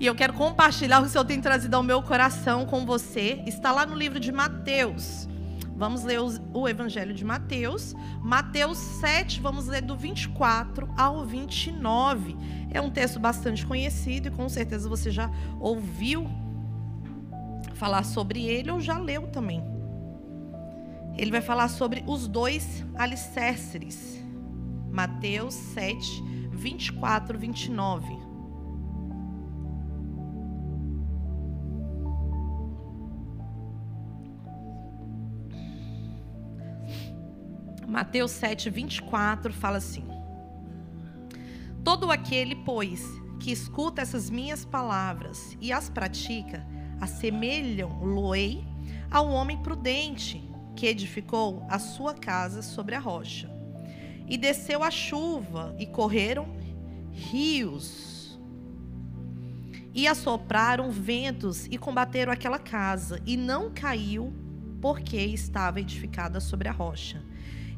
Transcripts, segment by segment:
E eu quero compartilhar o que o Senhor tem trazido ao meu coração com você. Está lá no livro de Mateus. Vamos ler o Evangelho de Mateus. Mateus 7, vamos ler do 24 ao 29. É um texto bastante conhecido e com certeza você já ouviu falar sobre ele ou já leu também. Ele vai falar sobre os dois alicerces. Mateus 7, 24, 29. Mateus 7, 24 fala assim: Todo aquele, pois, que escuta essas minhas palavras e as pratica, assemelham-lo-ei ao homem prudente que edificou a sua casa sobre a rocha. E desceu a chuva e correram rios. E assopraram ventos e combateram aquela casa, e não caiu, porque estava edificada sobre a rocha.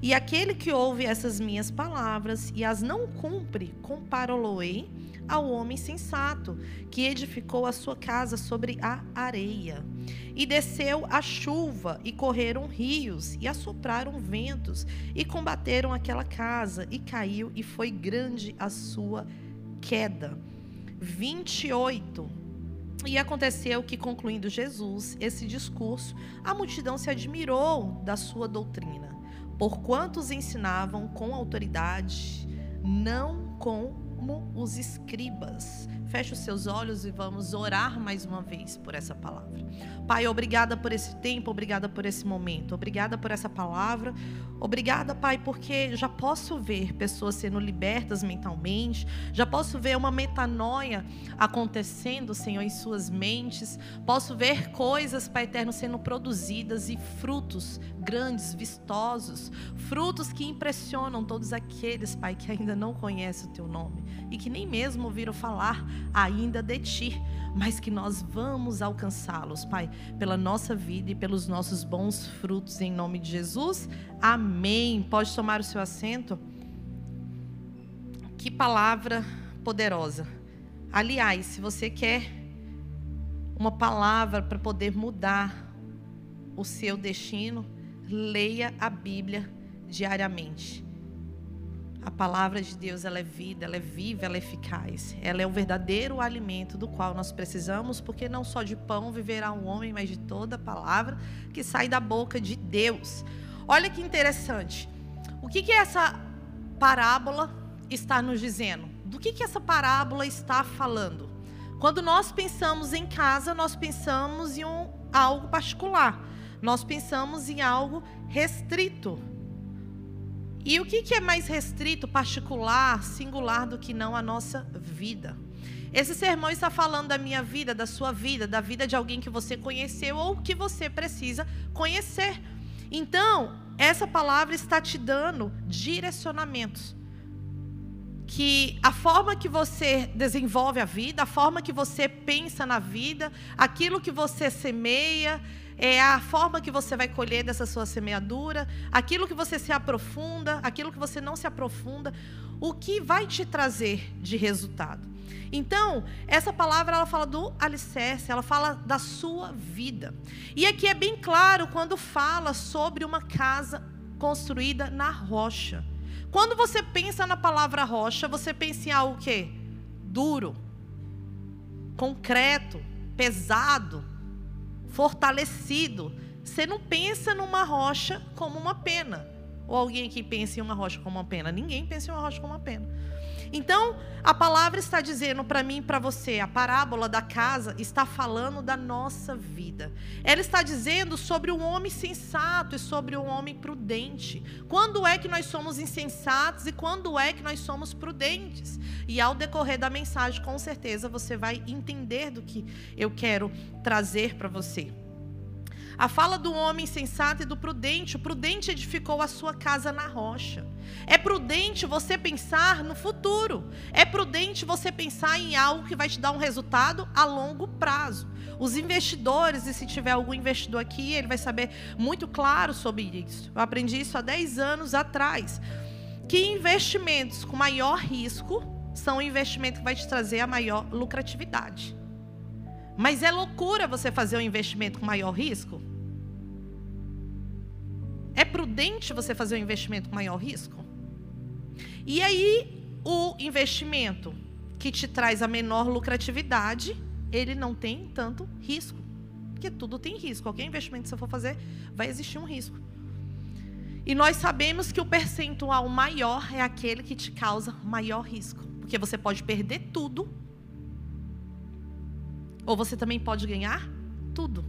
E aquele que ouve essas minhas palavras e as não cumpre, comparou-lo-ei ao homem sensato, que edificou a sua casa sobre a areia. E desceu a chuva, e correram rios, e assopraram ventos, e combateram aquela casa, e caiu, e foi grande a sua queda. 28. E aconteceu que, concluindo Jesus esse discurso, a multidão se admirou da sua doutrina porquanto os ensinavam com autoridade, não como os escribas. Feche os seus olhos e vamos orar mais uma vez por essa palavra. Pai, obrigada por esse tempo, obrigada por esse momento, obrigada por essa palavra. Obrigada, Pai, porque já posso ver pessoas sendo libertas mentalmente, já posso ver uma metanoia acontecendo, Senhor, em suas mentes. Posso ver coisas, Pai eterno, sendo produzidas e frutos grandes, vistosos, frutos que impressionam todos aqueles, Pai, que ainda não conhecem o teu nome e que nem mesmo ouviram falar ainda de ti, mas que nós vamos alcançá-los, Pai, pela nossa vida e pelos nossos bons frutos, em nome de Jesus. Amém. Pode tomar o seu assento. Que palavra poderosa. Aliás, se você quer uma palavra para poder mudar o seu destino, leia a Bíblia diariamente. A palavra de Deus, ela é vida, ela é viva, ela é eficaz. Ela é o verdadeiro alimento do qual nós precisamos, porque não só de pão viverá um homem, mas de toda a palavra que sai da boca de Deus. Olha que interessante. O que que essa parábola está nos dizendo? Do que que essa parábola está falando? Quando nós pensamos em casa, nós pensamos em um, algo particular. Nós pensamos em algo restrito. E o que, é mais restrito, particular, singular do que não a nossa vida? Esse sermão está falando da minha vida, da sua vida, da vida de alguém que você conheceu ou que você precisa conhecer. Então, essa palavra está te dando direcionamentos. Que a forma que você desenvolve a vida, a forma que você pensa na vida, aquilo que você semeia, é a forma que você vai colher dessa sua semeadura, aquilo que você se aprofunda, aquilo que você não se aprofunda, o que vai te trazer de resultado. Então, essa palavra ela fala do alicerce, ela fala da sua vida. E aqui é bem claro quando fala sobre uma casa construída na rocha. Quando você pensa na palavra rocha, você pensa em algo que duro, concreto, pesado, fortalecido. Você não pensa numa rocha como uma pena. Ou alguém aqui pensa em uma rocha como uma pena? Ninguém pensa em uma rocha como uma pena. Então, a palavra está dizendo para mim e para você, a parábola da casa está falando da nossa vida. Ela está dizendo sobre o homem sensato e sobre o homem prudente. Quando é que nós somos insensatos e quando é que nós somos prudentes? E ao decorrer da mensagem, com certeza você vai entender do que eu quero trazer para você. A fala do homem sensato e do prudente. O prudente edificou a sua casa na rocha. É prudente você pensar no futuro. É prudente você pensar em algo que vai te dar um resultado a longo prazo. Os investidores, e se tiver algum investidor aqui, ele vai saber muito claro sobre isso. Eu aprendi isso há 10 anos atrás. Que investimentos com maior risco são o investimento que vai te trazer a maior lucratividade. Mas é loucura você fazer um investimento com maior risco? É prudente você fazer um investimento com maior risco? E aí, o investimento que te traz a menor lucratividade, ele não tem tanto risco. Porque tudo tem risco. Qualquer investimento que você for fazer, vai existir um risco. E nós sabemos que o percentual maior é aquele que te causa maior risco. Porque você pode perder tudo, ou você também pode ganhar tudo.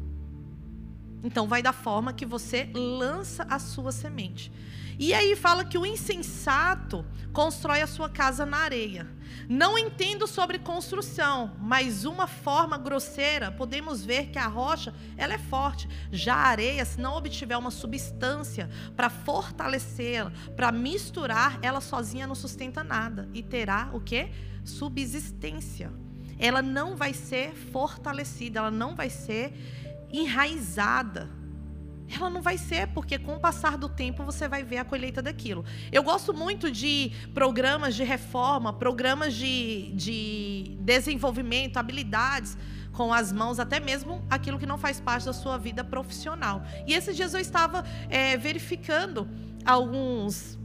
Então, vai da forma que você lança a sua semente. E aí fala que o insensato constrói a sua casa na areia. Não entendo sobre construção, mas uma forma grosseira, podemos ver que a rocha, ela é forte. Já a areia, se não obtiver uma substância para fortalecê-la, para misturar, ela sozinha não sustenta nada e terá o que? Subsistência. Ela não vai ser fortalecida, ela não vai ser enraizada ela não vai ser, porque com o passar do tempo você vai ver a colheita daquilo. Eu gosto muito de programas de reforma, programas de, de desenvolvimento, habilidades com as mãos, até mesmo aquilo que não faz parte da sua vida profissional. E esses dias eu estava é, verificando alguns,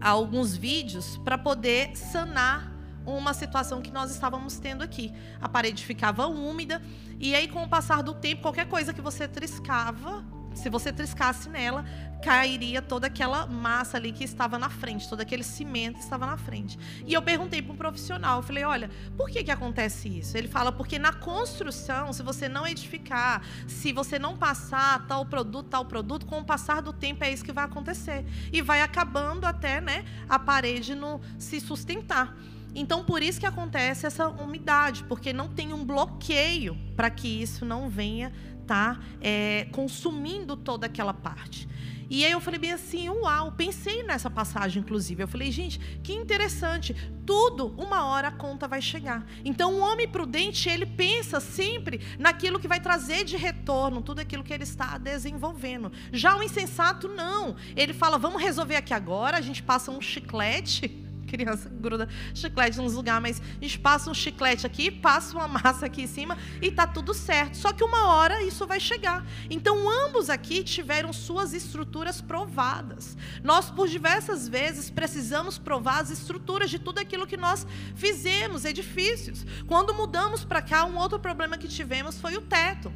alguns vídeos para poder sanar uma situação que nós estávamos tendo aqui. A parede ficava úmida e aí com o passar do tempo, qualquer coisa que você triscava, se você triscasse nela, cairia toda aquela massa ali que estava na frente, todo aquele cimento que estava na frente. E eu perguntei para um profissional, eu falei, olha, por que que acontece isso? Ele fala, porque na construção, se você não edificar, se você não passar tal produto, tal produto, com o passar do tempo é isso que vai acontecer. E vai acabando até, né, a parede não se sustentar. Então, por isso que acontece essa umidade, porque não tem um bloqueio para que isso não venha estar tá, é, consumindo toda aquela parte. E aí eu falei bem assim, uau, pensei nessa passagem, inclusive. Eu falei, gente, que interessante. Tudo, uma hora a conta vai chegar. Então, o homem prudente, ele pensa sempre naquilo que vai trazer de retorno, tudo aquilo que ele está desenvolvendo. Já o insensato, não. Ele fala, vamos resolver aqui agora, a gente passa um chiclete criança gruda chiclete nos lugares, mas a gente passa um chiclete aqui, passa uma massa aqui em cima e tá tudo certo. Só que uma hora isso vai chegar. Então, ambos aqui tiveram suas estruturas provadas. Nós, por diversas vezes, precisamos provar as estruturas de tudo aquilo que nós fizemos, edifícios. Quando mudamos para cá, um outro problema que tivemos foi o teto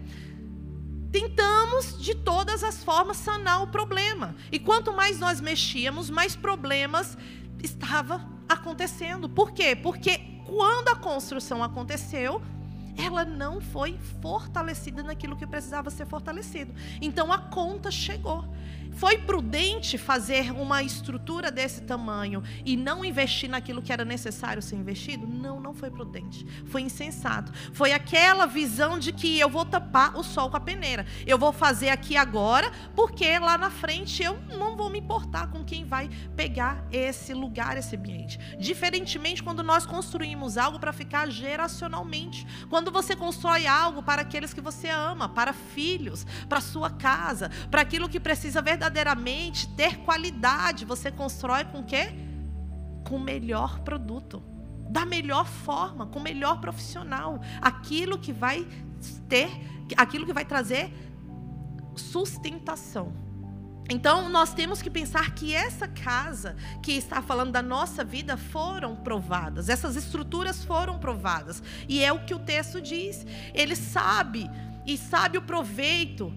tentamos de todas as formas sanar o problema. E quanto mais nós mexíamos, mais problemas estava acontecendo. Por quê? Porque quando a construção aconteceu, ela não foi fortalecida naquilo que precisava ser fortalecido. Então a conta chegou. Foi prudente fazer uma estrutura desse tamanho e não investir naquilo que era necessário ser investido? Não, não foi prudente. Foi insensato. Foi aquela visão de que eu vou tapar o sol com a peneira. Eu vou fazer aqui agora, porque lá na frente eu não vou me importar com quem vai pegar esse lugar, esse ambiente. Diferentemente quando nós construímos algo para ficar geracionalmente. Quando você constrói algo para aqueles que você ama, para filhos, para sua casa, para aquilo que precisa verdadeiramente verdadeiramente ter qualidade, você constrói com o quê? Com o melhor produto, da melhor forma, com o melhor profissional, aquilo que vai ter, aquilo que vai trazer sustentação. Então, nós temos que pensar que essa casa que está falando da nossa vida foram provadas, essas estruturas foram provadas. E é o que o texto diz. Ele sabe e sabe o proveito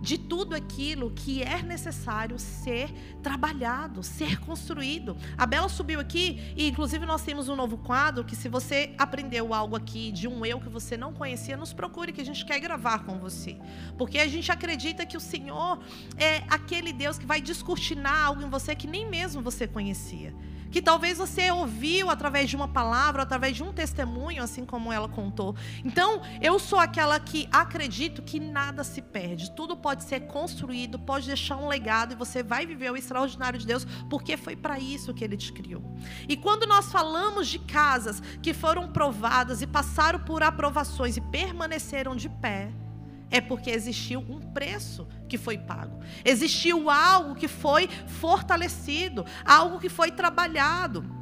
de tudo aquilo que é necessário ser trabalhado, ser construído. A Bela subiu aqui e, inclusive, nós temos um novo quadro que, se você aprendeu algo aqui de um eu que você não conhecia, nos procure que a gente quer gravar com você, porque a gente acredita que o Senhor é aquele Deus que vai descortinar algo em você que nem mesmo você conhecia que talvez você ouviu através de uma palavra, através de um testemunho, assim como ela contou. Então, eu sou aquela que acredito que nada se perde, tudo pode ser construído, pode deixar um legado e você vai viver o extraordinário de Deus, porque foi para isso que ele te criou. E quando nós falamos de casas que foram provadas e passaram por aprovações e permaneceram de pé, é porque existiu um preço que foi pago. Existiu algo que foi fortalecido, algo que foi trabalhado.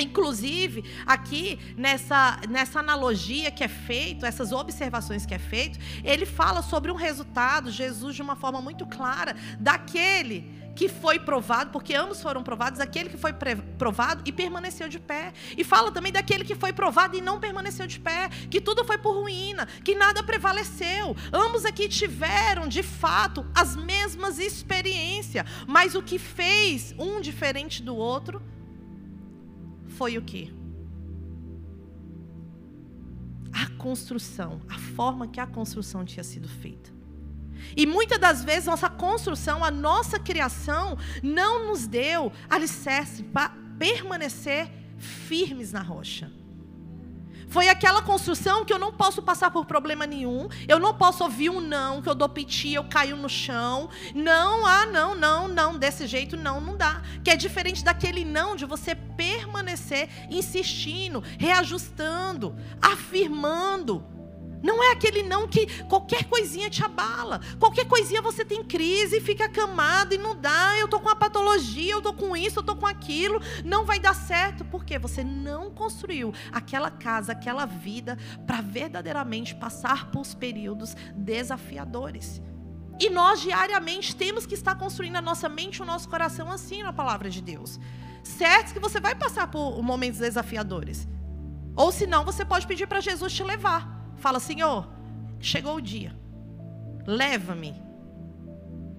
Inclusive, aqui nessa, nessa analogia que é feito, essas observações que é feito, ele fala sobre um resultado, Jesus de uma forma muito clara, daquele que foi provado, porque ambos foram provados, aquele que foi provado e permaneceu de pé. E fala também daquele que foi provado e não permaneceu de pé, que tudo foi por ruína, que nada prevaleceu. Ambos aqui tiveram, de fato, as mesmas experiências, mas o que fez um diferente do outro foi o que? A construção, a forma que a construção tinha sido feita. E muitas das vezes nossa construção, a nossa criação, não nos deu alicerce para permanecer firmes na rocha. Foi aquela construção que eu não posso passar por problema nenhum. Eu não posso ouvir um não, que eu dou piti, eu caio no chão. Não, ah, não, não, não, desse jeito não, não dá. Que é diferente daquele não de você permanecer insistindo, reajustando, afirmando. Não é aquele não que qualquer coisinha te abala. Qualquer coisinha você tem crise, fica acamado e não dá. Eu tô com a patologia, eu tô com isso, eu tô com aquilo. Não vai dar certo. Porque você não construiu aquela casa, aquela vida para verdadeiramente passar por períodos desafiadores. E nós diariamente temos que estar construindo a nossa mente e o nosso coração assim na palavra de Deus. Certo que você vai passar por momentos desafiadores. Ou senão você pode pedir para Jesus te levar. Fala, Senhor, chegou o dia, leva-me.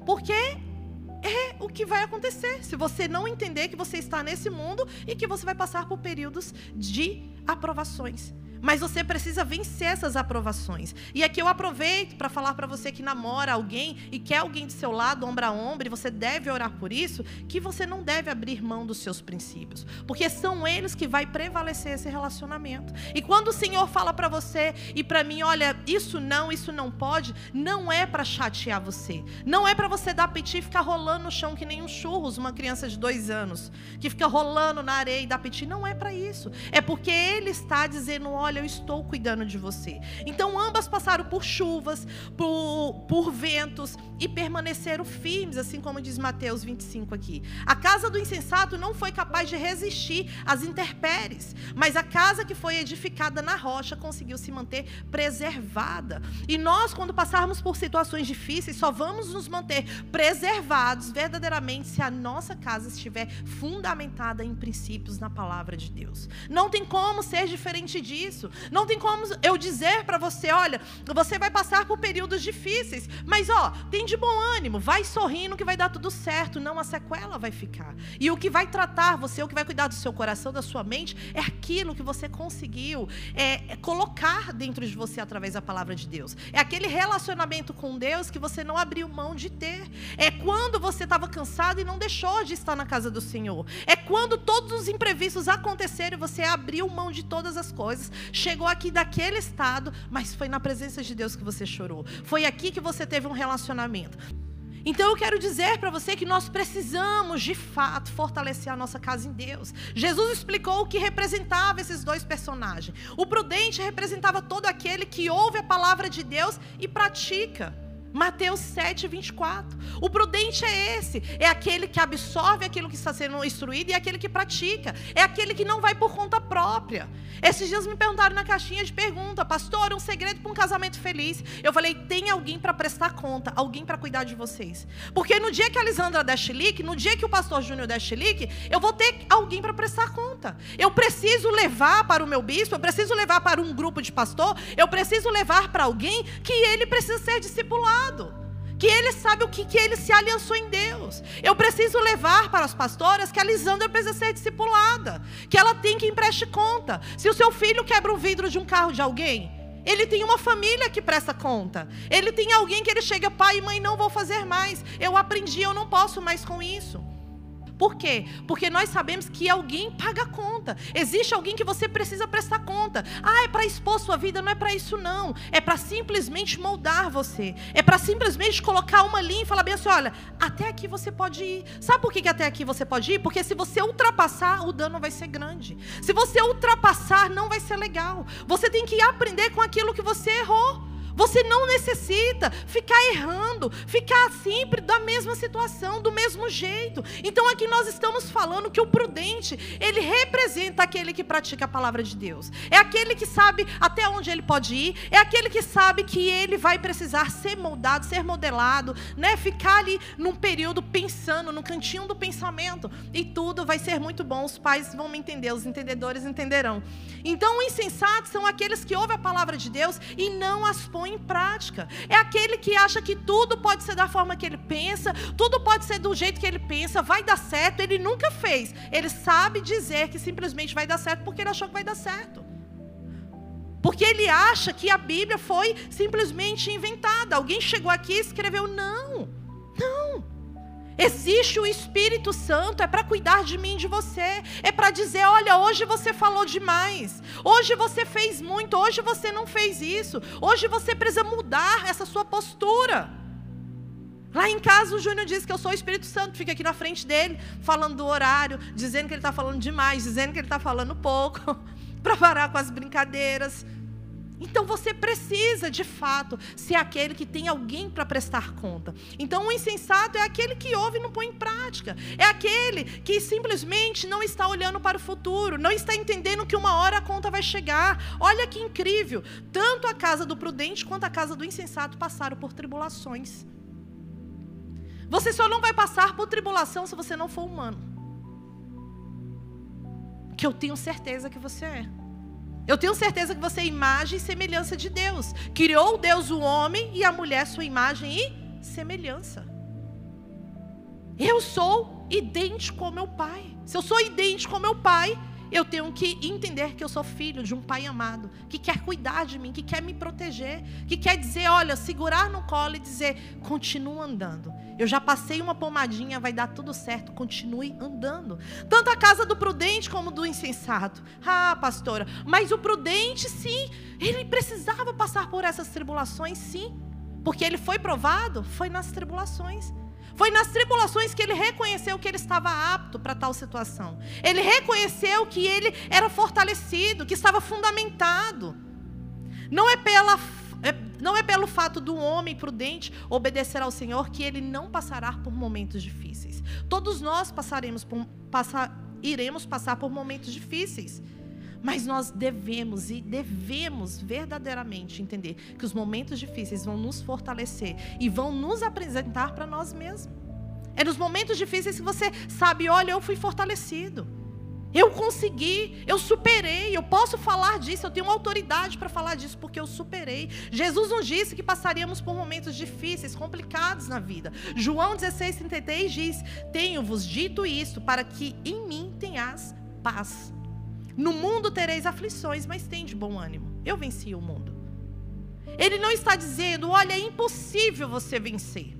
Porque é o que vai acontecer se você não entender que você está nesse mundo e que você vai passar por períodos de aprovações. Mas você precisa vencer essas aprovações. E aqui eu aproveito para falar para você que namora alguém e quer alguém do seu lado, ombro a ombro, e você deve orar por isso, que você não deve abrir mão dos seus princípios, porque são eles que vai prevalecer esse relacionamento. E quando o Senhor fala para você e para mim, olha, isso não, isso não pode, não é para chatear você. Não é para você dar piti e ficar rolando no chão que nem um churros, uma criança de dois anos, que fica rolando na areia e dá piti. Não é para isso. É porque Ele está dizendo, olha, olha, eu estou cuidando de você. Então ambas passaram por chuvas, por, por ventos e permaneceram firmes, assim como diz Mateus 25 aqui. A casa do insensato não foi capaz de resistir às intempéries, mas a casa que foi edificada na rocha conseguiu se manter preservada. E nós, quando passarmos por situações difíceis, só vamos nos manter preservados verdadeiramente se a nossa casa estiver fundamentada em princípios na palavra de Deus. Não tem como ser diferente disso isso. Não tem como eu dizer para você, olha, você vai passar por períodos difíceis, mas ó, tem de bom ânimo, vai sorrindo que vai dar tudo certo, não a sequela vai ficar. E o que vai tratar você, o que vai cuidar do seu coração, da sua mente, é aquilo que você conseguiu é, é colocar dentro de você através da palavra de Deus. É aquele relacionamento com Deus que você não abriu mão de ter. É quando você estava cansado e não deixou de estar na casa do Senhor. É quando todos os imprevistos aconteceram e você abriu mão de todas as coisas, chegou aqui daquele estado, mas foi na presença de Deus que você chorou. Foi aqui que você teve um relacionamento. Então eu quero dizer para você que nós precisamos, de fato, fortalecer a nossa casa em Deus. Jesus explicou o que representava esses dois personagens. O prudente representava todo aquele que ouve a palavra de Deus e pratica. Mateus 7, 24. O prudente é esse, é aquele que absorve aquilo que está sendo instruído e é aquele que pratica, é aquele que não vai por conta própria. Esses dias me perguntaram na caixinha de pergunta, pastor, um segredo para um casamento feliz. Eu falei, tem alguém para prestar conta, alguém para cuidar de vocês. Porque no dia que a Lisandra der chilique, no dia que o pastor Júnior der chilique, eu vou ter alguém para prestar conta. Eu preciso levar para o meu bispo, eu preciso levar para um grupo de pastor, eu preciso levar para alguém que ele precisa ser discipulado que ele sabe o que, que ele se aliançou em Deus. Eu preciso levar para as pastoras que a Lisandra precisa ser discipulada, que ela tem que emprestar conta. Se o seu filho quebra o vidro de um carro de alguém, ele tem uma família que presta conta. Ele tem alguém que ele chega, pai e mãe, não vou fazer mais. Eu aprendi, eu não posso mais com isso. Por quê? Porque nós sabemos que alguém paga a conta. Existe alguém que você precisa prestar conta. Ah, é para expor sua vida? Não é para isso, não. É para simplesmente moldar você. É para simplesmente colocar uma linha e falar bem assim: olha, até aqui você pode ir. Sabe por que, que até aqui você pode ir? Porque se você ultrapassar, o dano vai ser grande. Se você ultrapassar, não vai ser legal. Você tem que aprender com aquilo que você errou. Você não necessita ficar errando, ficar sempre da mesma situação, do mesmo jeito. Então aqui nós estamos falando que o prudente, ele representa aquele que pratica a palavra de Deus. É aquele que sabe até onde ele pode ir, é aquele que sabe que ele vai precisar ser moldado, ser modelado, né? Ficar ali num período pensando, no cantinho do pensamento, e tudo vai ser muito bom. Os pais vão me entender, os entendedores entenderão. Então, os insensatos são aqueles que ouvem a palavra de Deus e não as põem em prática. É aquele que acha que tudo pode ser da forma que ele pensa, tudo pode ser do jeito que ele pensa, vai dar certo. Ele nunca fez. Ele sabe dizer que simplesmente vai dar certo porque ele achou que vai dar certo. Porque ele acha que a Bíblia foi simplesmente inventada. Alguém chegou aqui e escreveu. Não, não. Existe o Espírito Santo, é para cuidar de mim de você. É para dizer: olha, hoje você falou demais. Hoje você fez muito. Hoje você não fez isso. Hoje você precisa mudar essa sua postura. Lá em casa o Júnior diz que eu sou o Espírito Santo, fica aqui na frente dele, falando do horário, dizendo que ele está falando demais, dizendo que ele está falando pouco, para parar com as brincadeiras. Então você precisa, de fato, ser aquele que tem alguém para prestar conta. Então o insensato é aquele que ouve e não põe em prática. É aquele que simplesmente não está olhando para o futuro, não está entendendo que uma hora a conta vai chegar. Olha que incrível! Tanto a casa do prudente quanto a casa do insensato passaram por tribulações. Você só não vai passar por tribulação se você não for humano. Que eu tenho certeza que você é. Eu tenho certeza que você é imagem e semelhança de Deus. Criou Deus o homem e a mulher sua imagem e semelhança. Eu sou idêntico ao meu pai. Se eu sou idêntico ao meu pai, eu tenho que entender que eu sou filho de um pai amado, que quer cuidar de mim, que quer me proteger, que quer dizer, olha, segurar no colo e dizer, continua andando. Eu já passei uma pomadinha, vai dar tudo certo, continue andando. Tanto a casa do prudente como do insensato. Ah, pastora, mas o prudente, sim, ele precisava passar por essas tribulações, sim. Porque ele foi provado, foi nas tribulações. Foi nas tribulações que ele reconheceu que ele estava apto para tal situação. Ele reconheceu que ele era fortalecido, que estava fundamentado. Não é pela é, não é pelo fato do homem prudente obedecer ao Senhor que ele não passará por momentos difíceis. Todos nós passaremos por, passar, iremos passar por momentos difíceis. Mas nós devemos e devemos verdadeiramente entender que os momentos difíceis vão nos fortalecer e vão nos apresentar para nós mesmos. É nos momentos difíceis que você sabe, olha, eu fui fortalecido. Eu consegui, eu superei, eu posso falar disso, eu tenho autoridade para falar disso porque eu superei. Jesus nos disse que passaríamos por momentos difíceis, complicados na vida. João 16, 33 diz: Tenho-vos dito isto para que em mim tenhas paz. No mundo tereis aflições, mas tem de bom ânimo. Eu venci o mundo. Ele não está dizendo, olha, é impossível você vencer.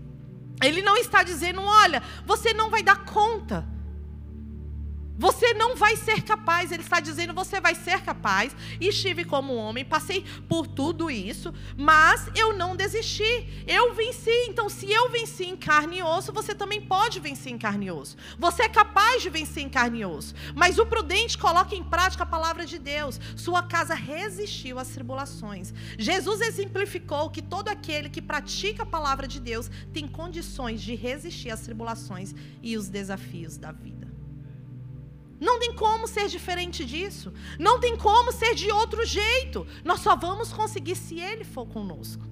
Ele não está dizendo, olha, você não vai dar conta. Você não vai ser capaz, ele está dizendo, você vai ser capaz. Estive como homem, passei por tudo isso, mas eu não desisti. Eu venci. Então, se eu venci em carne e osso, você também pode vencer em carne e osso. Você é capaz de vencer em carne e osso. Mas o prudente coloca em prática a palavra de Deus. Sua casa resistiu às tribulações. Jesus exemplificou que todo aquele que pratica a palavra de Deus tem condições de resistir às tribulações e os desafios da vida. Não tem como ser diferente disso. Não tem como ser de outro jeito. Nós só vamos conseguir se Ele for conosco.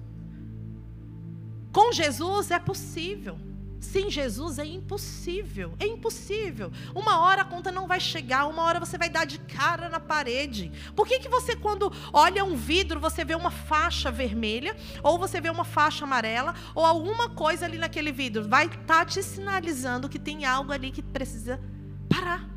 Com Jesus é possível. Sem Jesus é impossível. É impossível. Uma hora a conta não vai chegar, uma hora você vai dar de cara na parede. Por que, que você, quando olha um vidro, você vê uma faixa vermelha, ou você vê uma faixa amarela, ou alguma coisa ali naquele vidro? Vai estar tá te sinalizando que tem algo ali que precisa parar.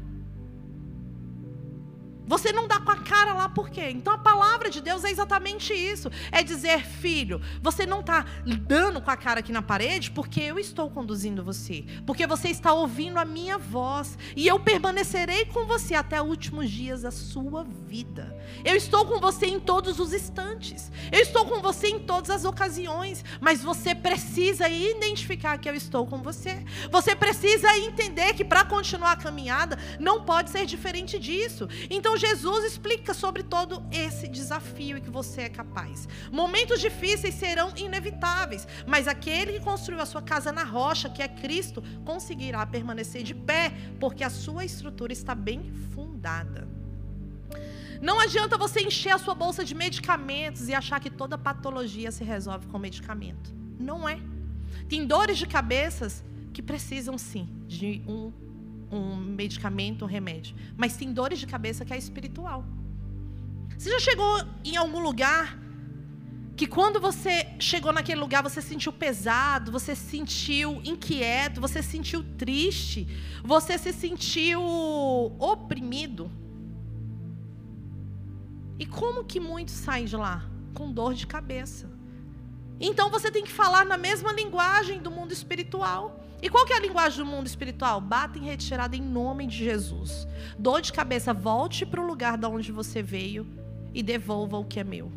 Você não dá com a cara lá por quê? Então a palavra de Deus é exatamente isso. É dizer, filho, você não está dando com a cara aqui na parede porque eu estou conduzindo você. Porque você está ouvindo a minha voz. E eu permanecerei com você até os últimos dias da sua vida. Eu estou com você em todos os instantes. Eu estou com você em todas as ocasiões. Mas você precisa identificar que eu estou com você. Você precisa entender que para continuar a caminhada não pode ser diferente disso. Então Jesus explica sobre todo esse desafio e que você é capaz. Momentos difíceis serão inevitáveis, mas aquele que construiu a sua casa na rocha, que é Cristo, conseguirá permanecer de pé, porque a sua estrutura está bem fundada. Não adianta você encher a sua bolsa de medicamentos e achar que toda patologia se resolve com medicamento. Não é. Tem dores de cabeças que precisam sim de um, um medicamento, um remédio. Mas tem dores de cabeça que é espiritual. Você já chegou em algum lugar que quando você chegou naquele lugar você sentiu pesado, você se sentiu inquieto, você se sentiu triste, você se sentiu oprimido? E como que muitos saem de lá? Com dor de cabeça. Então você tem que falar na mesma linguagem do mundo espiritual. E qual que é a linguagem do mundo espiritual? Bata em retirada em nome de Jesus. Dor de cabeça, volte para o lugar de onde você veio e devolva o que é meu.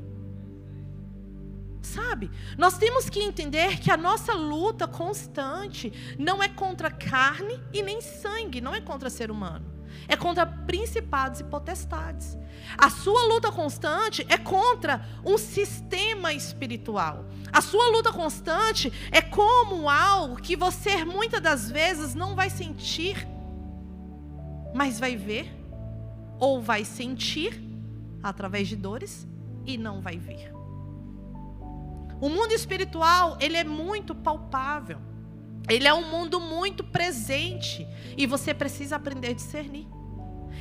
Sabe? Nós temos que entender que a nossa luta constante não é contra carne e nem sangue, não é contra ser humano é contra principados e potestades. A sua luta constante é contra um sistema espiritual. A sua luta constante é como algo que você muitas das vezes não vai sentir, mas vai ver ou vai sentir através de dores e não vai ver. O mundo espiritual, ele é muito palpável. Ele é um mundo muito presente e você precisa aprender a discernir.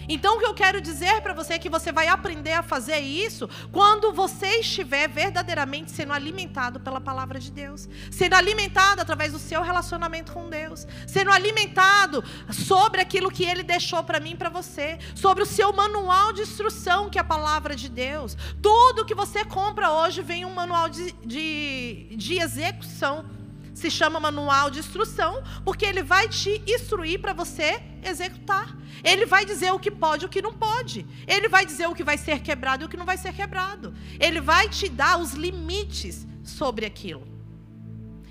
Então, o que eu quero dizer para você é que você vai aprender a fazer isso quando você estiver verdadeiramente sendo alimentado pela palavra de Deus, sendo alimentado através do seu relacionamento com Deus, sendo alimentado sobre aquilo que Ele deixou para mim e para você, sobre o seu manual de instrução, que é a palavra de Deus. Tudo que você compra hoje vem um manual de, de, de execução se chama manual de instrução, porque ele vai te instruir para você executar. Ele vai dizer o que pode e o que não pode. Ele vai dizer o que vai ser quebrado e o que não vai ser quebrado. Ele vai te dar os limites sobre aquilo.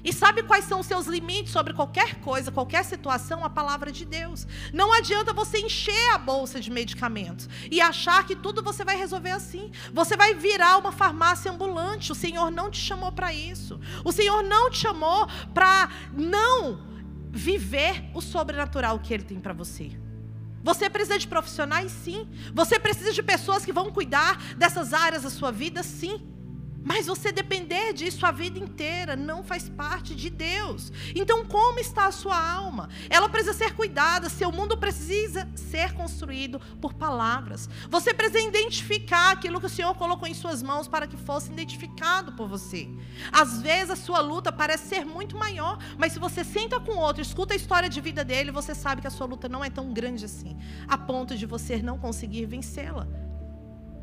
E sabe quais são os seus limites sobre qualquer coisa, qualquer situação? A palavra de Deus. Não adianta você encher a bolsa de medicamentos e achar que tudo você vai resolver assim. Você vai virar uma farmácia ambulante. O Senhor não te chamou para isso. O Senhor não te chamou para não viver o sobrenatural que Ele tem para você. Você precisa de profissionais, sim. Você precisa de pessoas que vão cuidar dessas áreas da sua vida, sim. Mas você depender disso a vida inteira não faz parte de Deus. Então, como está a sua alma? Ela precisa ser cuidada. Seu mundo precisa ser construído por palavras. Você precisa identificar aquilo que o Senhor colocou em suas mãos para que fosse identificado por você. Às vezes a sua luta parece ser muito maior, mas se você senta com outro, escuta a história de vida dele, você sabe que a sua luta não é tão grande assim, a ponto de você não conseguir vencê-la.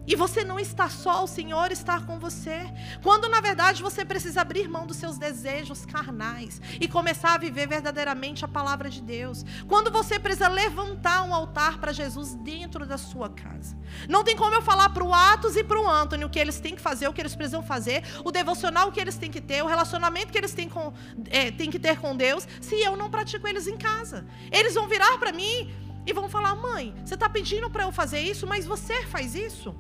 E você não está só, o Senhor está com você. Quando na verdade você precisa abrir mão dos seus desejos carnais e começar a viver verdadeiramente a palavra de Deus. Quando você precisa levantar um altar para Jesus dentro da sua casa. Não tem como eu falar para o Atos e para o Antônio o que eles têm que fazer, o que eles precisam fazer, o devocional que eles têm que ter, o relacionamento que eles têm, com, é, têm que ter com Deus, se eu não pratico eles em casa. Eles vão virar para mim e vão falar: mãe, você está pedindo para eu fazer isso, mas você faz isso?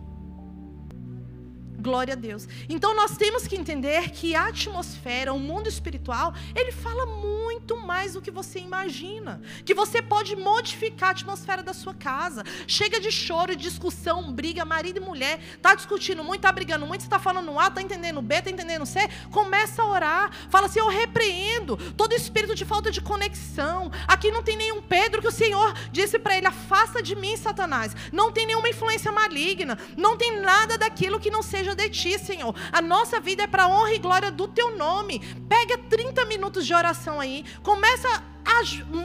Glória a Deus. Então nós temos que entender que a atmosfera, o mundo espiritual, ele fala muito mais do que você imagina. Que você pode modificar a atmosfera da sua casa. Chega de choro, discussão, briga, marido e mulher, tá discutindo muito, tá brigando muito, você tá falando A, tá entendendo B, tá entendendo C, começa a orar. Fala assim: "Eu repreendo todo espírito de falta de conexão. Aqui não tem nenhum Pedro que o Senhor disse para ele: "Afasta de mim, Satanás". Não tem nenhuma influência maligna, não tem nada daquilo que não seja de ti, Senhor. A nossa vida é para honra e glória do teu nome. Pega 30 minutos de oração aí, começa a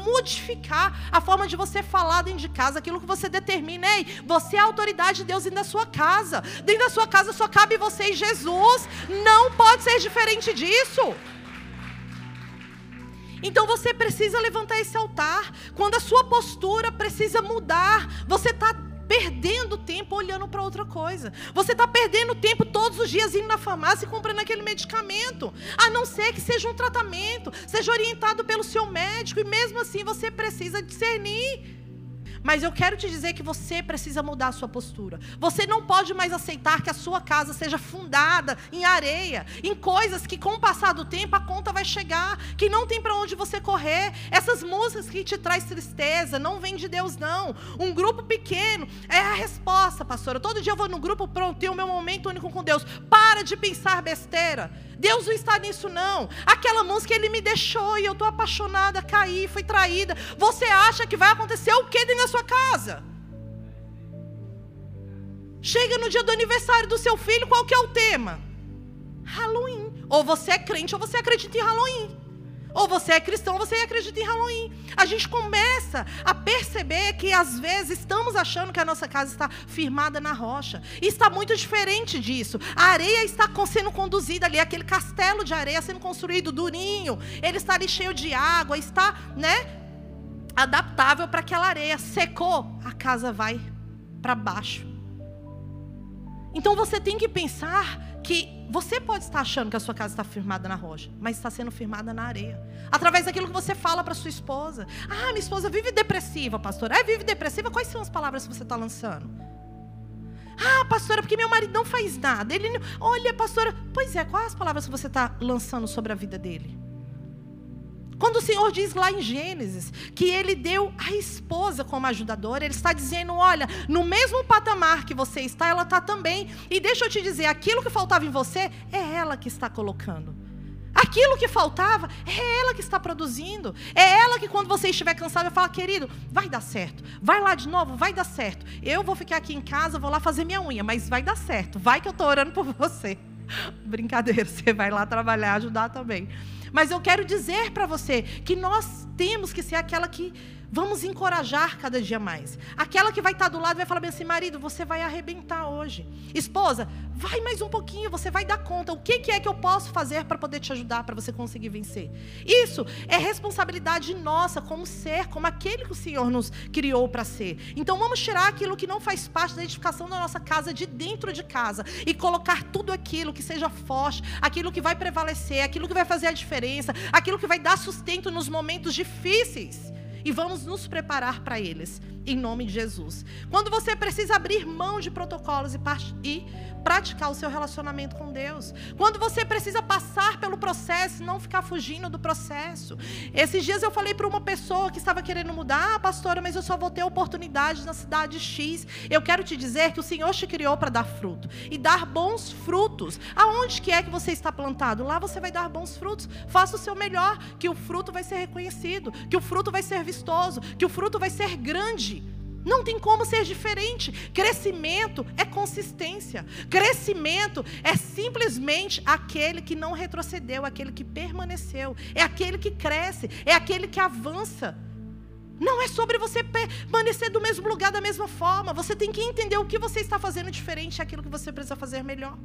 modificar a forma de você falar dentro de casa, aquilo que você determina. Ei, você é a autoridade de Deus dentro da sua casa. Dentro da sua casa só cabe você e Jesus. Não pode ser diferente disso. Então você precisa levantar esse altar. Quando a sua postura precisa mudar, você está perdendo tempo olhando para outra coisa. Você está perdendo tempo todos os dias indo na farmácia e comprando aquele medicamento. A não ser que seja um tratamento, seja orientado pelo seu médico, e mesmo assim você precisa discernir. Mas eu quero te dizer que você precisa mudar a sua postura. Você não pode mais aceitar que a sua casa seja fundada em areia, em coisas que com o passar do tempo a conta vai chegar, que não tem para onde você correr. Essas músicas que te traz tristeza, não vem de Deus não. Um grupo pequeno é a resposta, pastora. Todo dia eu vou no grupo pronto, tenho o meu momento único com Deus. Para de pensar besteira. Deus não está nisso, não. Aquela música ele me deixou e eu estou apaixonada, caí, fui traída. Você acha que vai acontecer o que dentro da sua casa? Chega no dia do aniversário do seu filho, qual que é o tema? Halloween. Ou você é crente ou você acredita em Halloween. Ou você é cristão, ou você acredita em Halloween. A gente começa a perceber que às vezes estamos achando que a nossa casa está firmada na rocha. E está muito diferente disso. A areia está sendo conduzida ali, aquele castelo de areia sendo construído durinho. Ele está ali cheio de água, está, né, adaptável para aquela areia. Secou, a casa vai para baixo. Então você tem que pensar que você pode estar achando que a sua casa está firmada na rocha, mas está sendo firmada na areia. Através daquilo que você fala para sua esposa. Ah, minha esposa vive depressiva, pastora. Ah, vive depressiva. Quais são as palavras que você está lançando? Ah, pastora, porque meu marido não faz nada. Ele, olha, pastora. Pois é, quais as palavras que você está lançando sobre a vida dele? Quando o Senhor diz lá em Gênesis que ele deu a esposa como ajudadora, ele está dizendo: olha, no mesmo patamar que você está, ela está também. E deixa eu te dizer: aquilo que faltava em você, é ela que está colocando. Aquilo que faltava, é ela que está produzindo. É ela que, quando você estiver cansado, vai falar: querido, vai dar certo. Vai lá de novo, vai dar certo. Eu vou ficar aqui em casa, vou lá fazer minha unha, mas vai dar certo. Vai que eu estou orando por você. Brincadeira, você vai lá trabalhar, ajudar também. Mas eu quero dizer para você que nós temos que ser aquela que vamos encorajar cada dia mais. Aquela que vai estar do lado vai falar bem assim: marido, você vai arrebentar hoje. Esposa, vai mais um pouquinho, você vai dar conta. O que, é que eu posso fazer para poder te ajudar, para você conseguir vencer? Isso é responsabilidade nossa como ser, como aquele que o Senhor nos criou para ser. Então vamos tirar aquilo que não faz parte da edificação da nossa casa de dentro de casa e colocar tudo aquilo que seja forte, aquilo que vai prevalecer, aquilo que vai fazer a diferença, aquilo que vai dar sustento nos momentos difíceis e vamos nos preparar para eles, em nome de Jesus. Quando você precisa abrir mão de protocolos e, e praticar o seu relacionamento com Deus. Quando você precisa passar pelo processo, não ficar fugindo do processo. Esses dias eu falei para uma pessoa que estava querendo mudar, ah, pastora, mas eu só vou ter oportunidade na cidade X. Eu quero te dizer que o Senhor te criou para dar fruto e dar bons frutos. Aonde que é que você está plantado? Lá você vai dar bons frutos. Faça o seu melhor, que o fruto vai ser reconhecido, que o fruto vai ser vistoso, que o fruto vai ser grande. Não tem como ser diferente. Crescimento é consistência. Crescimento é simplesmente aquele que não retrocedeu, aquele que permaneceu. É aquele que cresce, é aquele que avança. Não é sobre você permanecer do mesmo lugar da mesma forma. Você tem que entender o que você está fazendo diferente e aquilo que você precisa fazer melhor.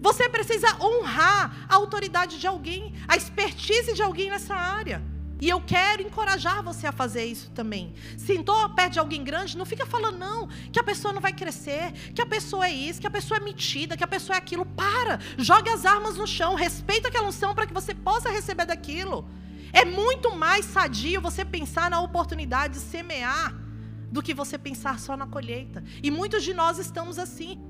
Você precisa honrar a autoridade de alguém, a expertise de alguém nessa área. E eu quero encorajar você a fazer isso também. Sentou perto de alguém grande, não fica falando, não, que a pessoa não vai crescer, que a pessoa é isso, que a pessoa é metida, que a pessoa é aquilo. Para, jogue as armas no chão, respeita aquela unção para que você possa receber daquilo. É muito mais sadio você pensar na oportunidade de semear do que você pensar só na colheita. E muitos de nós estamos assim.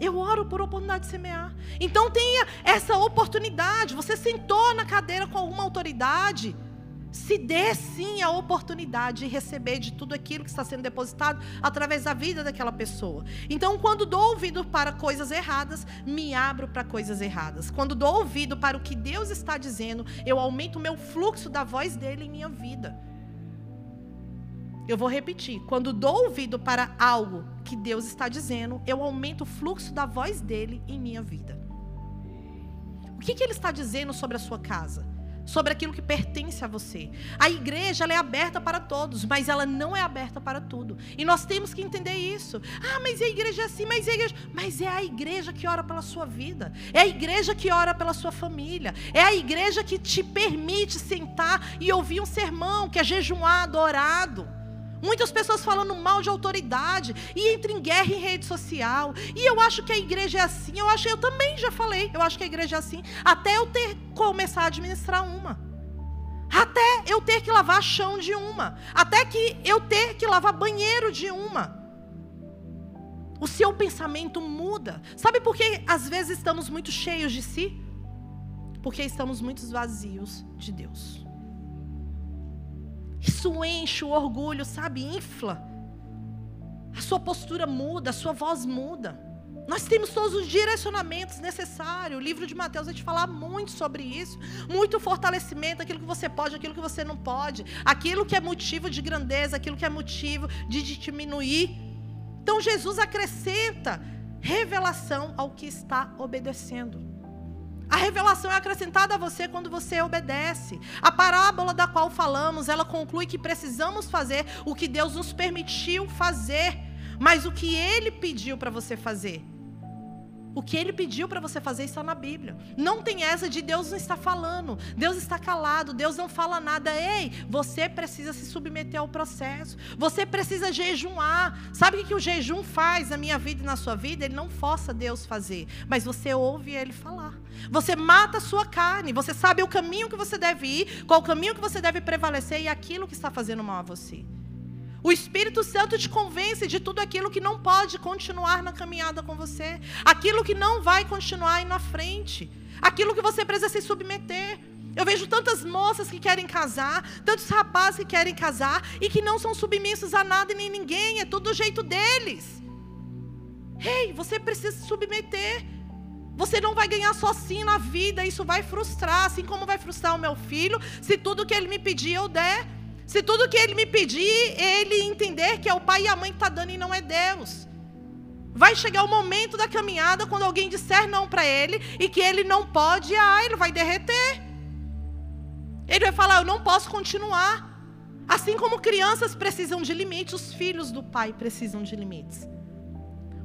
Eu oro por oportunidade de semear. Então tenha essa oportunidade. Você sentou na cadeira com alguma autoridade se dê sim a oportunidade de receber de tudo aquilo que está sendo depositado através da vida daquela pessoa. Então, quando dou ouvido para coisas erradas, me abro para coisas erradas. Quando dou ouvido para o que Deus está dizendo, eu aumento o meu fluxo da voz dele em minha vida. Eu vou repetir. Quando dou ouvido para algo que Deus está dizendo, eu aumento o fluxo da voz dele em minha vida. O que, que ele está dizendo sobre a sua casa? Sobre aquilo que pertence a você. A igreja é aberta para todos, mas ela não é aberta para tudo. E nós temos que entender isso. Ah, mas a igreja é assim, mas a igreja, mas é a igreja que ora pela sua vida. É a igreja que ora pela sua família. É a igreja que te permite sentar e ouvir um sermão, que é jejuar, adorado. Muitas pessoas falando mal de autoridade e entra em guerra em rede social. E eu acho que a igreja é assim. Eu acho, eu também já falei. Eu acho que a igreja é assim. Até eu ter começar a administrar uma. Até eu ter que lavar chão de uma. Até que eu ter que lavar banheiro de uma. O seu pensamento muda. Sabe por que às vezes estamos muito cheios de si? Porque estamos muito vazios de Deus. Isso enche o orgulho, sabe? Infla. A sua postura muda, a sua voz muda. Nós temos todos os direcionamentos necessários. O livro de Mateus vai te falar muito sobre isso. Muito fortalecimento, aquilo que você pode, aquilo que você não pode. Aquilo que é motivo de grandeza, aquilo que é motivo de diminuir. Então Jesus acrescenta revelação ao que está obedecendo. A revelação é acrescentada a você quando você obedece. A parábola da qual falamos, ela conclui que precisamos fazer o que Deus nos permitiu fazer, mas o que Ele pediu para você fazer. O que ele pediu para você fazer está na Bíblia. Não tem essa de Deus não está falando, Deus está calado, Deus não fala nada. Ei, você precisa se submeter ao processo. Você precisa jejuar. Sabe o que o jejum faz na minha vida e na sua vida? Ele não força Deus fazer, mas você ouve ele falar. Você mata a sua carne, você sabe o caminho que você deve ir, qual o caminho que você deve prevalecer e aquilo que está fazendo mal a você. O Espírito Santo te convence de tudo aquilo que não pode continuar na caminhada com você, aquilo que não vai continuar aí na frente, aquilo que você precisa se submeter. Eu vejo tantas moças que querem casar, tantos rapazes que querem casar e que não são submissos a nada e nem ninguém, é tudo do jeito deles. Ei, você precisa se submeter. Você não vai ganhar só sim na vida, isso vai frustrar, assim como vai frustrar o meu filho, se tudo que ele me pedir eu der. Se tudo que ele me pedir, ele entender que é o pai e a mãe que está dando e não é Deus. Vai chegar o momento da caminhada quando alguém disser não para ele e que ele não pode, ah, ele vai derreter. Ele vai falar: Eu não posso continuar. Assim como crianças precisam de limites, os filhos do pai precisam de limites.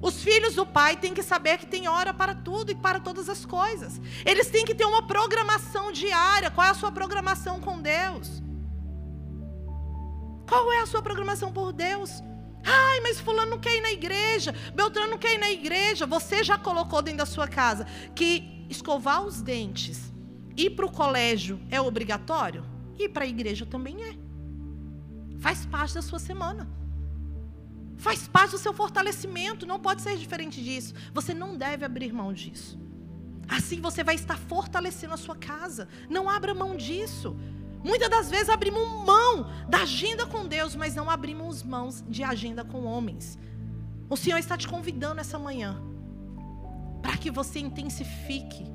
Os filhos do pai têm que saber que tem hora para tudo e para todas as coisas. Eles têm que ter uma programação diária. Qual é a sua programação com Deus? Qual é a sua programação por Deus? Ai, mas fulano não quer ir na igreja, Beltrano não quer ir na igreja. Você já colocou dentro da sua casa que escovar os dentes, ir para o colégio é obrigatório? E para a igreja também é. Faz parte da sua semana. Faz parte do seu fortalecimento, não pode ser diferente disso. Você não deve abrir mão disso. Assim você vai estar fortalecendo a sua casa. Não abra mão disso. Muitas das vezes abrimos mão da agenda com Deus, mas não abrimos mãos de agenda com homens. O Senhor está te convidando essa manhã para que você intensifique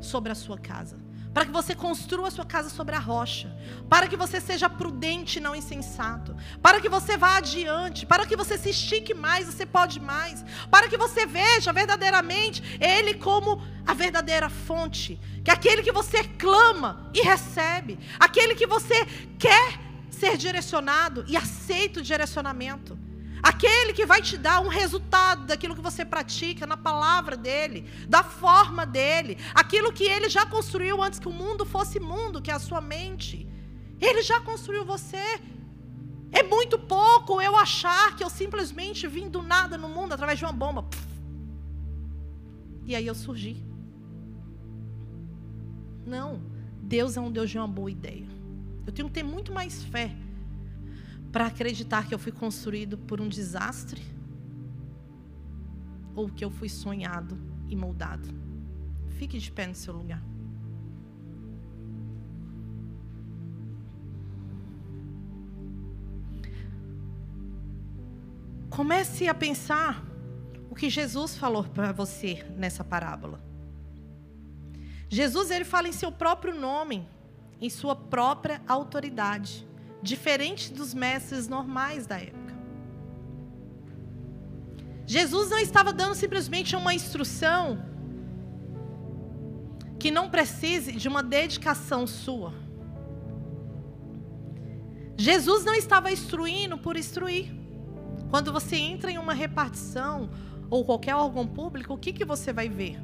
sobre a sua casa para que você construa a sua casa sobre a rocha, para que você seja prudente e não insensato, para que você vá adiante, para que você se estique mais, você pode mais, para que você veja verdadeiramente Ele como a verdadeira fonte, que aquele que você clama e recebe, aquele que você quer ser direcionado e aceita o direcionamento. Aquele que vai te dar um resultado daquilo que você pratica na palavra dele, da forma dele, aquilo que ele já construiu antes que o mundo fosse mundo, que é a sua mente. Ele já construiu você. É muito pouco eu achar que eu simplesmente vim do nada no mundo através de uma bomba. E aí eu surgi. Não, Deus é um Deus de uma boa ideia. Eu tenho que ter muito mais fé para acreditar que eu fui construído por um desastre ou que eu fui sonhado e moldado. Fique de pé no seu lugar. Comece a pensar o que Jesus falou para você nessa parábola. Jesus ele fala em seu próprio nome, em sua própria autoridade diferente dos mestres normais da época. Jesus não estava dando simplesmente uma instrução que não precise de uma dedicação sua. Jesus não estava instruindo por instruir. Quando você entra em uma repartição ou qualquer órgão público, o que, que você vai ver?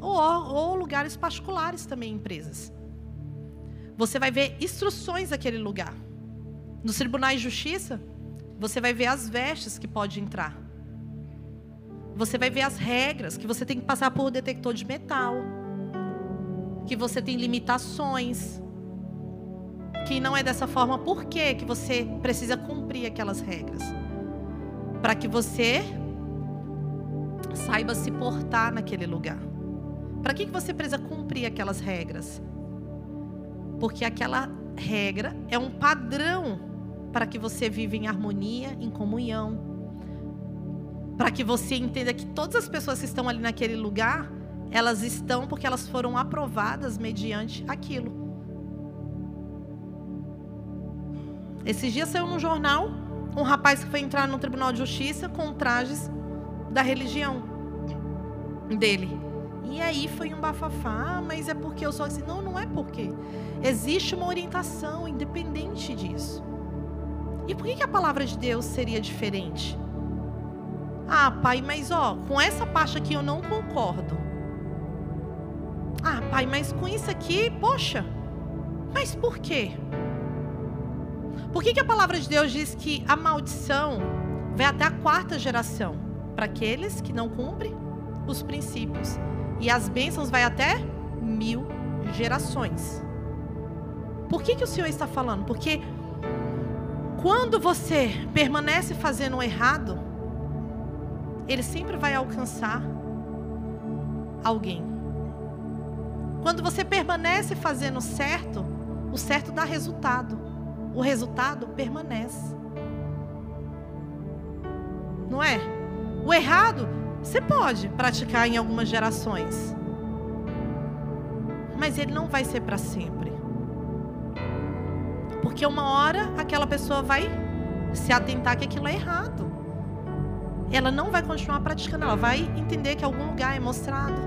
Ou, ou lugares particulares também, empresas. Você vai ver instruções daquele lugar. Nos tribunais de justiça, você vai ver as vestes que pode entrar. Você vai ver as regras, que você tem que passar por detector de metal. Que você tem limitações. que não é dessa forma, por que que você precisa cumprir aquelas regras? Para que você saiba se portar naquele lugar. Para que que você precisa cumprir aquelas regras? Porque aquela regra é um padrão para que você viva em harmonia, em comunhão. Para que você entenda que todas as pessoas que estão ali naquele lugar, elas estão porque elas foram aprovadas mediante aquilo. Esses dias saiu no jornal um rapaz que foi entrar no Tribunal de Justiça com trajes da religião dele. E aí foi um bafafá, mas é porque eu sou assim. Não, não é porque. Existe uma orientação independente disso. E por que, a palavra de Deus seria diferente? Ah, pai, mas ó, com essa parte aqui eu não concordo. Ah, pai, mas com isso aqui, poxa, mas por quê? Por que, que a palavra de Deus diz que a maldição vai até a quarta geração? Para aqueles que não cumprem os princípios. E as bênçãos vai até mil gerações. Por que, que o Senhor está falando? Porque quando você permanece fazendo o errado, ele sempre vai alcançar alguém. Quando você permanece fazendo certo, o certo dá resultado o resultado permanece. Não é? O errado você pode praticar em algumas gerações, mas ele não vai ser para sempre. Porque uma hora aquela pessoa vai se atentar que aquilo é errado. Ela não vai continuar praticando, ela vai entender que algum lugar é mostrado.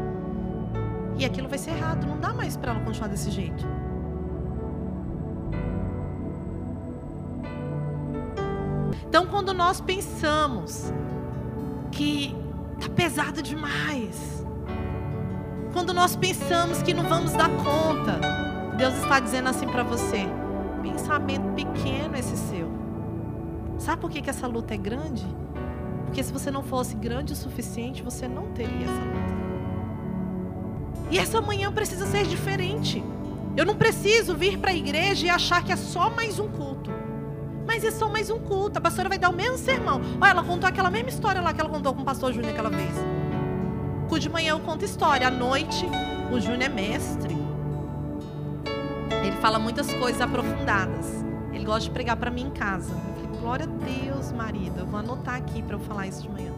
E aquilo vai ser errado, não dá mais para ela continuar desse jeito. Então, quando nós pensamos que está pesado demais, quando nós pensamos que não vamos dar conta, Deus está dizendo assim para você: pensamento pequeno esse seu. Sabe por que, que essa luta é grande? Porque se você não fosse grande o suficiente, você não teria essa luta. E essa manhã precisa ser diferente. Eu não preciso vir para a igreja e achar que é só mais um culto. Mas é só mais um culto. A pastora vai dar o mesmo sermão. Olha, ela contou aquela mesma história lá que ela contou com o pastor Júnior aquela vez. Culto de manhã eu conto história. À noite, o Júnior é mestre. Fala muitas coisas aprofundadas. Ele gosta de pregar para mim em casa. Eu falei, glória a Deus, marido. Eu vou anotar aqui para eu falar isso de manhã.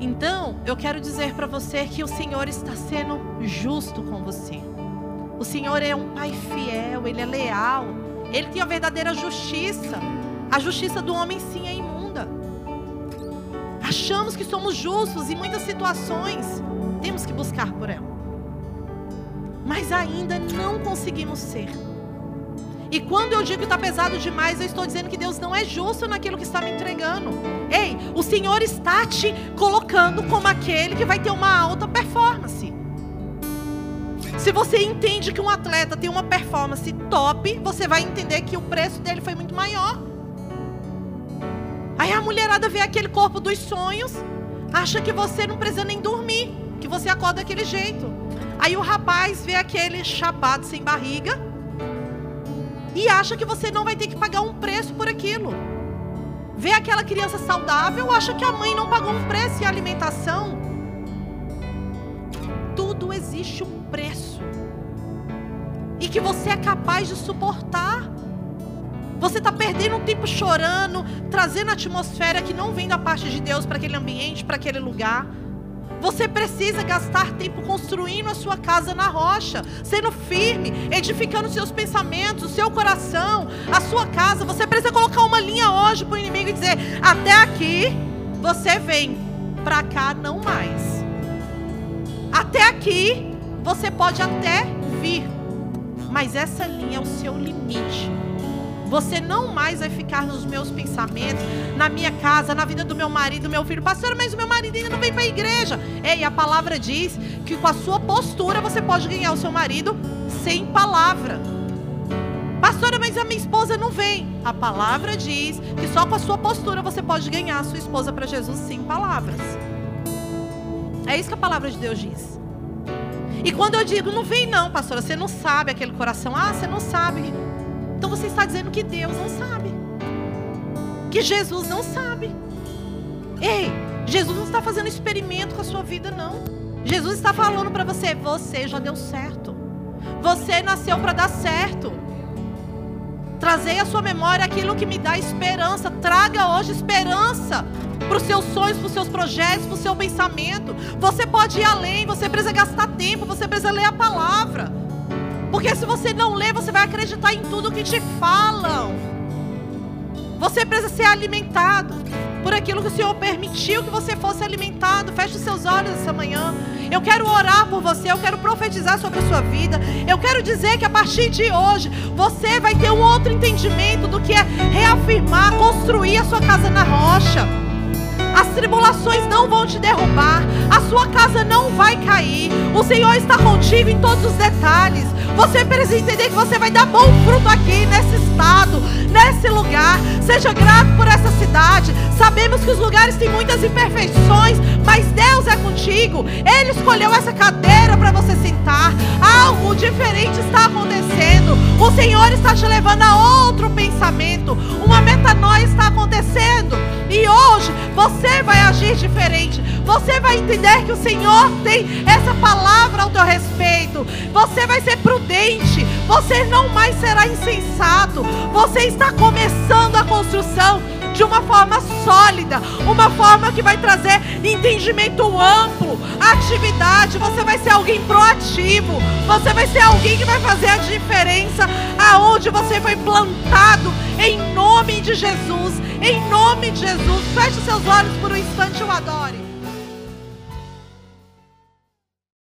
Então, eu quero dizer para você que o Senhor está sendo justo com você. O Senhor é um pai fiel, ele é leal. Ele tem a verdadeira justiça. A justiça do homem sim é imunda. Achamos que somos justos em muitas situações. Temos que buscar por ela. Mas ainda não conseguimos ser. E quando eu digo que está pesado demais, eu estou dizendo que Deus não é justo naquilo que está me entregando. Ei, o Senhor está te colocando como aquele que vai ter uma alta performance. Se você entende que um atleta tem uma performance top, você vai entender que o preço dele foi muito maior. Aí a mulherada vê aquele corpo dos sonhos, acha que você não precisa nem dormir, que você acorda daquele jeito. Aí o rapaz vê aquele chapado sem barriga e acha que você não vai ter que pagar um preço por aquilo. Vê aquela criança saudável, acha que a mãe não pagou um preço e a alimentação. Tudo existe um preço e que você é capaz de suportar. Você está perdendo um tempo chorando, trazendo atmosfera que não vem da parte de Deus para aquele ambiente, para aquele lugar. Você precisa gastar tempo construindo a sua casa na rocha, sendo firme, edificando seus pensamentos, o seu coração, a sua casa. Você precisa colocar uma linha hoje para o inimigo e dizer: até aqui você vem, para cá não mais. Até aqui você pode até vir, mas essa linha é o seu limite. Você não mais vai ficar nos meus pensamentos, na minha casa, na vida do meu marido, do meu filho. Pastor, mas o meu marido ainda não vem para a igreja. Ei, a palavra diz que com a sua postura você pode ganhar o seu marido sem palavra. Pastora, mas a minha esposa não vem. A palavra diz que só com a sua postura você pode ganhar a sua esposa para Jesus sem palavras. É isso que a palavra de Deus diz. E quando eu digo, não vem não, pastora, você não sabe aquele coração. Ah, você não sabe. Você está dizendo que Deus não sabe. Que Jesus não sabe. Ei, Jesus não está fazendo experimento com a sua vida, não. Jesus está falando para você: você já deu certo. Você nasceu para dar certo. Trazei à sua memória aquilo que me dá esperança. Traga hoje esperança para os seus sonhos, para os seus projetos, para o seu pensamento. Você pode ir além, você precisa gastar tempo, você precisa ler a palavra. Porque se você não ler, você vai acreditar em tudo que te falam. Você precisa ser alimentado por aquilo que o Senhor permitiu que você fosse alimentado. Feche os seus olhos essa manhã. Eu quero orar por você, eu quero profetizar sobre a sua vida. Eu quero dizer que a partir de hoje você vai ter um outro entendimento do que é reafirmar, construir a sua casa na rocha. As tribulações não vão te derrubar, a sua casa não vai cair. O Senhor está contigo em todos os detalhes. Você precisa entender que você vai dar bom fruto aqui, nesse estado, nesse lugar. Seja grato por essa cidade. Sabemos que os lugares têm muitas imperfeições, mas Deus é contigo. Ele escolheu essa cadeira para você sentar. Algo diferente está acontecendo. O Senhor está te levando a outro pensamento. Uma metanoia está acontecendo. E hoje você vai agir diferente. Você vai entender que o Senhor tem essa palavra ao teu respeito. Você vai ser prudente. Você não mais será insensato. Você está começando a construção de uma forma sólida, uma forma que vai trazer entendimento amplo, atividade. Você vai ser alguém proativo, você vai ser alguém que vai fazer a diferença aonde você foi plantado, em nome de Jesus. Em nome de Jesus, feche seus olhos por um instante, eu adore.